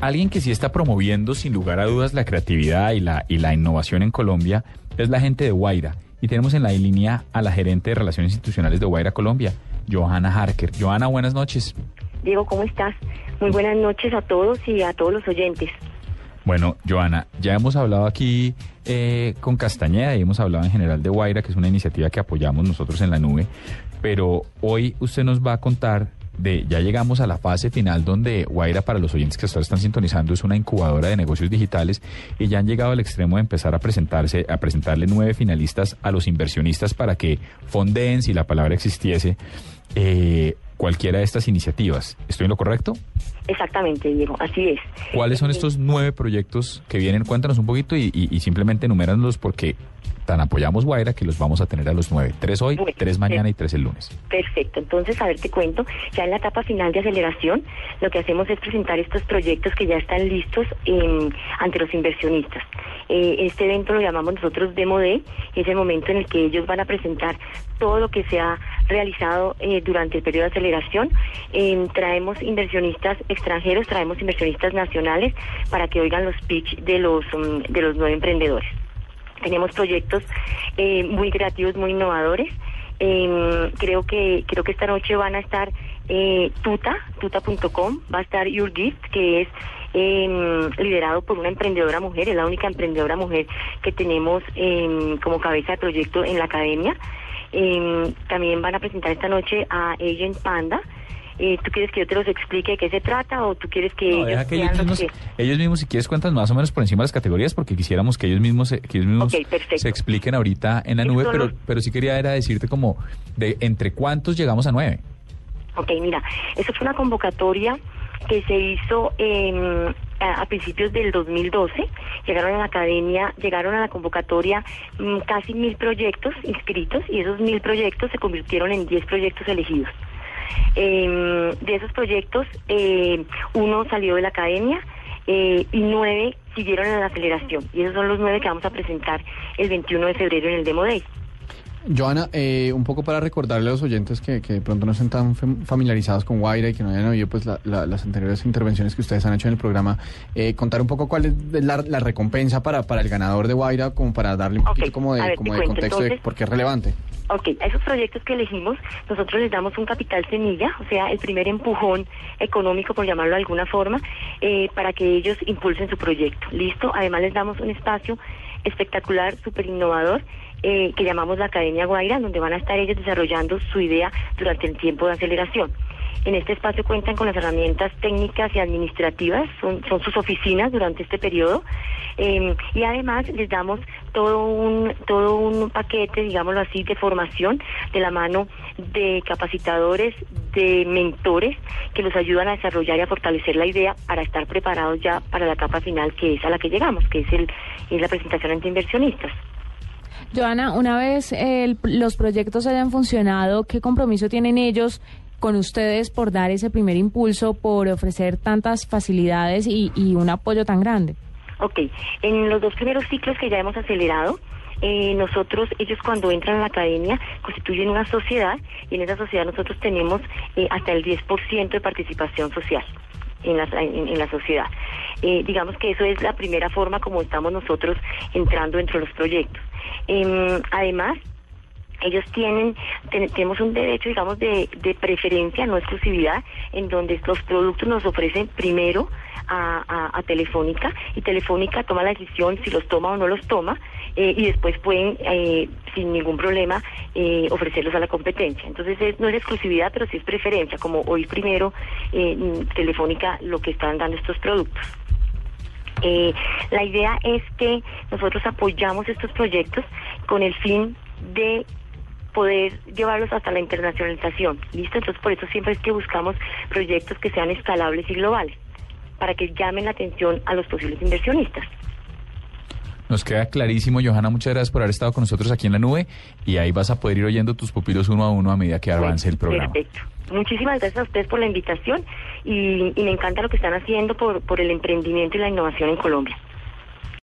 alguien que sí está promoviendo sin lugar a dudas la creatividad y la, y la innovación en Colombia es la gente de Guaira. Y tenemos en la línea a la gerente de Relaciones Institucionales de Guaira Colombia, Johanna Harker. Johanna, buenas noches. Diego, ¿cómo estás? Muy buenas noches a todos y a todos los oyentes. Bueno, Joana, ya hemos hablado aquí eh, con Castañeda y hemos hablado en general de Guaira, que es una iniciativa que apoyamos nosotros en la nube, pero hoy usted nos va a contar de, ya llegamos a la fase final donde Guaira, para los oyentes que hasta están sintonizando, es una incubadora de negocios digitales y ya han llegado al extremo de empezar a presentarse, a presentarle nueve finalistas a los inversionistas para que fondeen, si la palabra existiese, eh, cualquiera de estas iniciativas. ¿Estoy en lo correcto? Exactamente, Diego, así es. ¿Cuáles son estos nueve proyectos que vienen? Cuéntanos un poquito y, y, simplemente enuméranos porque tan apoyamos Guaira que los vamos a tener a los nueve. Tres hoy, tres mañana y tres el lunes. Perfecto. Entonces, a ver, te cuento. Ya en la etapa final de aceleración, lo que hacemos es presentar estos proyectos que ya están listos ante los inversionistas. Eh, este evento lo llamamos nosotros Demo Day, es el momento en el que ellos van a presentar todo lo que se ha realizado eh, durante el periodo de aceleración. traemos inversionistas extranjeros, traemos inversionistas nacionales para que oigan los pitch de los, um, de los nueve emprendedores. Tenemos proyectos eh, muy creativos, muy innovadores. Em, creo que creo que esta noche van a estar Tuta, tuta.com, va a estar Your Gift, que es em, liderado por una emprendedora mujer, es la única emprendedora mujer que tenemos em, como cabeza de proyecto en la academia. también van a presentar esta noche a Agent Panda, eh, ¿Tú quieres que yo te los explique de qué se trata o tú quieres que, ellos, que ellos, mismos, ellos mismos, si quieres, cuentan más o menos por encima de las categorías porque quisiéramos que ellos mismos, se, que ellos mismos se expliquen ahorita en la nube, pero, pero sí quería era decirte como de entre cuántos llegamos a nueve. Ok, mira, eso fue una convocatoria que se hizo a, principios del 2012. Llegaron a la academia, llegaron a la convocatoria mm, casi mil proyectos inscritos y esos mil proyectos se convirtieron en diez proyectos elegidos. Eh, de esos proyectos, eh, uno salió de la academia eh, y nueve siguieron en la aceleración. Y esos son los nueve que vamos a presentar el 21 de febrero en el Demo Day. Joana, eh, un poco para recordarle a los oyentes que, que de pronto no estén tan familiarizados con Guaira y que no hayan oído pues las anteriores intervenciones que ustedes han hecho en el programa, eh, contar un poco cuál es la, recompensa para, para el ganador de Guaira, como para darle un poquito como de, como de contexto de por qué es relevante. Ok, a esos proyectos que elegimos, nosotros les damos un capital semilla, o sea, el primer empujón económico, por llamarlo de alguna forma, eh, para que ellos impulsen su proyecto. ¿Listo? Además les damos un espacio espectacular, súper innovador, eh, que llamamos la Academia Guaira, donde van a estar ellos desarrollando su idea durante el tiempo de aceleración. En este espacio cuentan con las herramientas técnicas y administrativas, son, sus oficinas durante este periodo, em, y además les damos todo un, todo un paquete, digámoslo así, de formación de la mano de capacitadores, de mentores que los ayudan a desarrollar y a fortalecer la idea para estar preparados ya para la etapa final que es a la que llegamos, que es, el, es la presentación ante inversionistas. Joana, una vez los proyectos hayan funcionado, ¿qué compromiso tienen ellos con ustedes por dar ese primer impulso, por ofrecer tantas facilidades y, un apoyo tan grande? Ok, en los dos primeros ciclos que ya hemos acelerado, eh, nosotros, ellos cuando entran a la academia constituyen una sociedad y en esa sociedad nosotros tenemos eh, hasta el 10% de participación social en la, en, la sociedad. Eh, digamos que eso es la primera forma como estamos nosotros entrando dentro de los proyectos. Em, además, ellos tienen, tenemos un derecho, digamos, de, de, preferencia, no exclusividad, en donde los productos nos ofrecen primero a, a, Telefónica y Telefónica toma la decisión si los toma o no los toma eh, y después pueden, eh, sin ningún problema, eh, ofrecerlos a la competencia. Entonces no es exclusividad, pero sí es preferencia, como hoy primero Telefónica lo que están dando estos productos. La idea es que nosotros apoyamos estos proyectos con el fin de poder llevarlos hasta la internacionalización. ¿Listo? Entonces, por eso siempre es que buscamos proyectos que sean escalables y globales, para que llamen la atención a los posibles inversionistas. Nos queda clarísimo, Johanna. Muchas gracias por haber estado con nosotros aquí en la nube y ahí vas a poder ir oyendo tus pupilos uno a uno a medida que avance el programa. Perfecto. Muchísimas gracias a ustedes por la invitación y, me encanta lo que están haciendo por, por el emprendimiento y la innovación en Colombia.